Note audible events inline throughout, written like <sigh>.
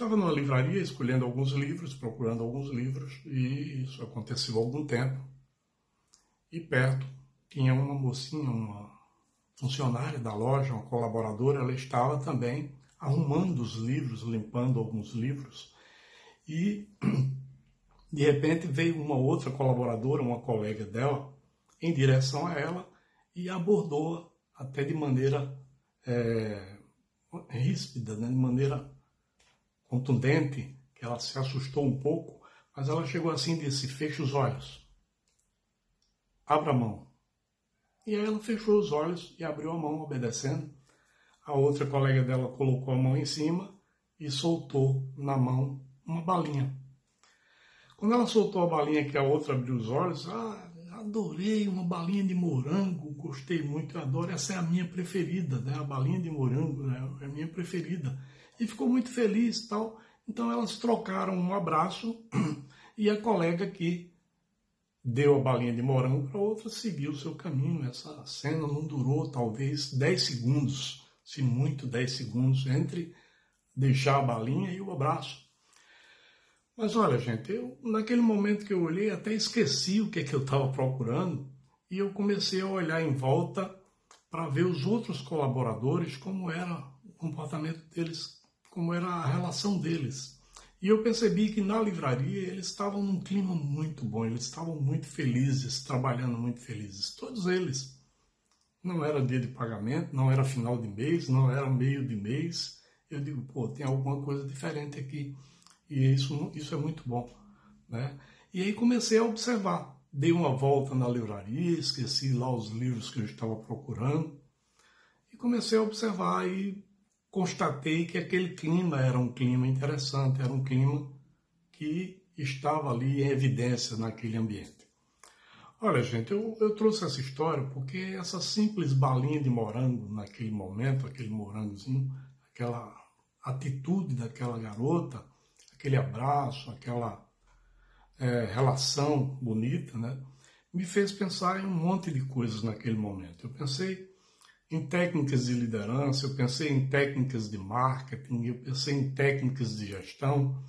Estava numa livraria escolhendo alguns livros, procurando alguns livros, e isso aconteceu há algum tempo. E perto tinha uma mocinha, uma funcionária da loja, uma colaboradora, ela estava também arrumando os livros, limpando alguns livros. E <clears throat> de repente veio uma outra colaboradora, uma colega dela, em direção a ela e abordou até de maneira é, ríspida, né? de maneira contundente, que ela se assustou um pouco, mas ela chegou assim e disse: Feche os olhos, abra a mão. E aí ela fechou os olhos e abriu a mão, obedecendo. A outra colega dela colocou a mão em cima e soltou na mão uma balinha. Quando ela soltou a balinha que a outra abriu os olhos, ah, adorei uma balinha de morango, gostei muito, adoro, essa é a minha preferida, né? A balinha de morango né? é a minha preferida e ficou muito feliz tal. Então elas trocaram um abraço <clears throat> e a colega que deu a balinha de morango para outra seguiu o seu caminho. Essa cena não durou talvez 10 segundos, se muito 10 segundos, entre deixar a balinha e o abraço. Mas olha, gente, eu naquele momento que eu olhei até esqueci o que, é que eu estava procurando e eu comecei a olhar em volta para ver os outros colaboradores, como era o comportamento deles como era a relação deles. E eu percebi que na livraria eles estavam num clima muito bom, eles estavam muito felizes, trabalhando muito felizes, todos eles. Não era dia de pagamento, não era final de mês, não era meio de mês. Eu digo, pô, tem alguma coisa diferente aqui. E isso, isso é muito bom. Né? E aí comecei a observar. Dei uma volta na livraria, esqueci lá os livros que eu estava procurando. E comecei a observar e constatei que aquele clima era um clima interessante, era um clima que estava ali em evidência naquele ambiente. Olha, gente, eu, eu trouxe essa história porque essa simples balinha de morango naquele momento, aquele morangozinho, aquela atitude daquela garota, aquele abraço, aquela é, relação bonita, né, me fez pensar em um monte de coisas naquele momento. Eu pensei em técnicas de liderança, eu pensei em técnicas de marketing, eu pensei em técnicas de gestão,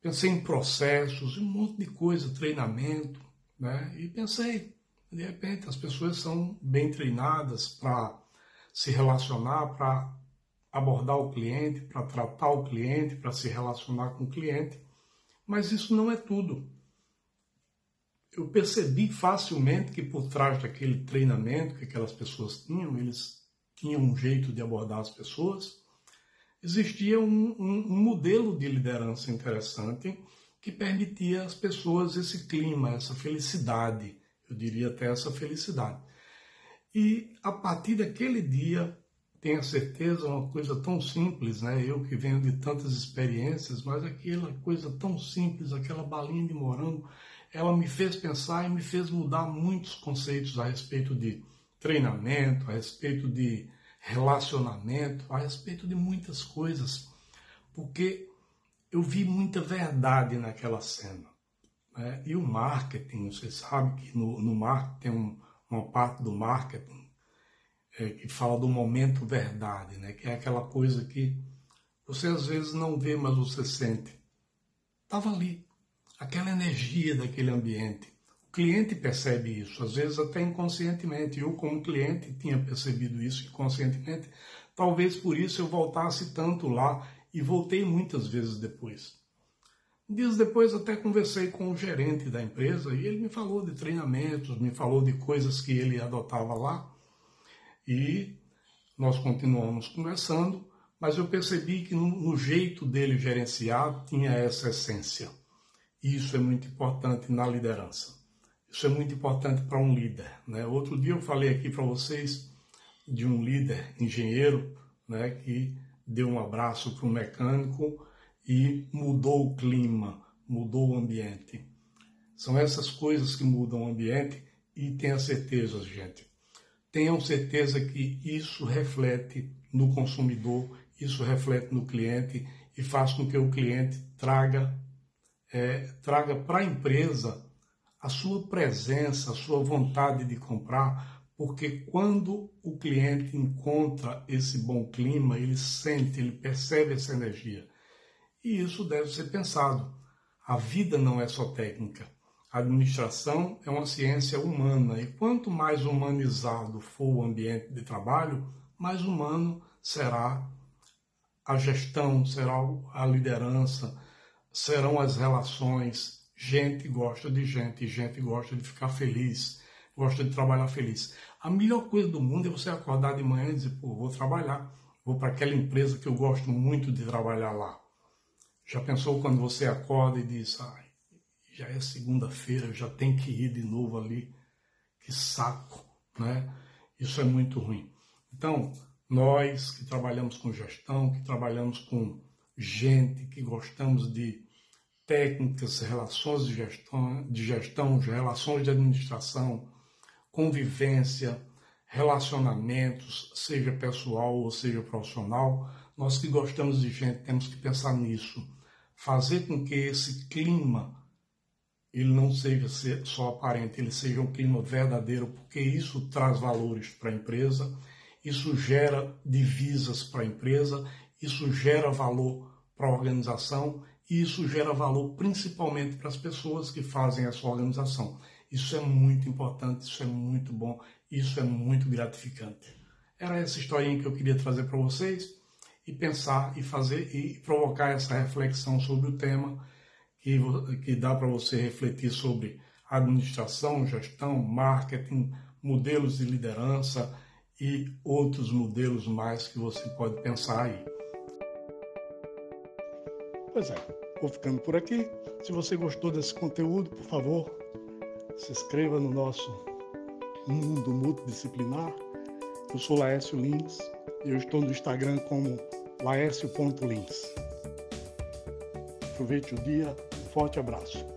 pensei em processos, um monte de coisa, treinamento, né? E pensei, de repente, as pessoas são bem treinadas para se relacionar, para abordar o cliente, para tratar o cliente, para se relacionar com o cliente, mas isso não é tudo eu percebi facilmente que por trás daquele treinamento que aquelas pessoas tinham, eles tinham um jeito de abordar as pessoas, existia um, um, um modelo de liderança interessante que permitia às pessoas esse clima, essa felicidade, eu diria até essa felicidade. E a partir daquele dia, tenha certeza, uma coisa tão simples, né? Eu que venho de tantas experiências, mas aquela coisa tão simples, aquela balinha de morango, ela me fez pensar e me fez mudar muitos conceitos a respeito de treinamento, a respeito de relacionamento, a respeito de muitas coisas, porque eu vi muita verdade naquela cena. Né? E o marketing, você sabe que no, no marketing tem um, uma parte do marketing é, que fala do momento verdade, né? que é aquela coisa que você às vezes não vê, mas você sente. Estava ali, aquela energia daquele ambiente. O cliente percebe isso, às vezes até inconscientemente. Eu, como cliente, tinha percebido isso inconscientemente. Talvez por isso eu voltasse tanto lá e voltei muitas vezes depois. Dias depois até conversei com o gerente da empresa e ele me falou de treinamentos, me falou de coisas que ele adotava lá e nós continuamos conversando, mas eu percebi que no, no jeito dele gerenciar tinha essa essência. Isso é muito importante na liderança. Isso é muito importante para um líder. Né? Outro dia eu falei aqui para vocês de um líder engenheiro né, que deu um abraço para um mecânico e mudou o clima, mudou o ambiente. São essas coisas que mudam o ambiente e tenha certeza, gente. Tenham certeza que isso reflete no consumidor, isso reflete no cliente e faz com que o cliente traga é, traga para a empresa a sua presença, a sua vontade de comprar, porque quando o cliente encontra esse bom clima, ele sente, ele percebe essa energia. E isso deve ser pensado. A vida não é só técnica. A administração é uma ciência humana e quanto mais humanizado for o ambiente de trabalho, mais humano será a gestão, será a liderança, serão as relações. Gente gosta de gente, gente gosta de ficar feliz, gosta de trabalhar feliz. A melhor coisa do mundo é você acordar de manhã e dizer, pô, vou trabalhar, vou para aquela empresa que eu gosto muito de trabalhar lá. Já pensou quando você acorda e diz, ai, já é segunda-feira, já tem que ir de novo ali, que saco, né? Isso é muito ruim. Então, nós que trabalhamos com gestão, que trabalhamos com gente, que gostamos de técnicas, relações de gestão, de gestão, relações de administração, convivência, relacionamentos, seja pessoal ou seja profissional, nós que gostamos de gente temos que pensar nisso, fazer com que esse clima ele não seja só aparente, ele seja um clima verdadeiro, porque isso traz valores para a empresa, isso gera divisas para a empresa, isso gera valor para a organização e isso gera valor principalmente para as pessoas que fazem essa organização. Isso é muito importante, isso é muito bom, isso é muito gratificante. Era essa historinha que eu queria trazer para vocês e pensar e fazer e provocar essa reflexão sobre o tema que, que dá para você refletir sobre administração, gestão, marketing, modelos de liderança e outros modelos mais que você pode pensar aí. Pois é, vou ficando por aqui. Se você gostou desse conteúdo, por favor, se inscreva no nosso mundo multidisciplinar. Eu sou Laércio Lins e eu estou no Instagram como laércio.lins. Aproveite o dia, forte abraço.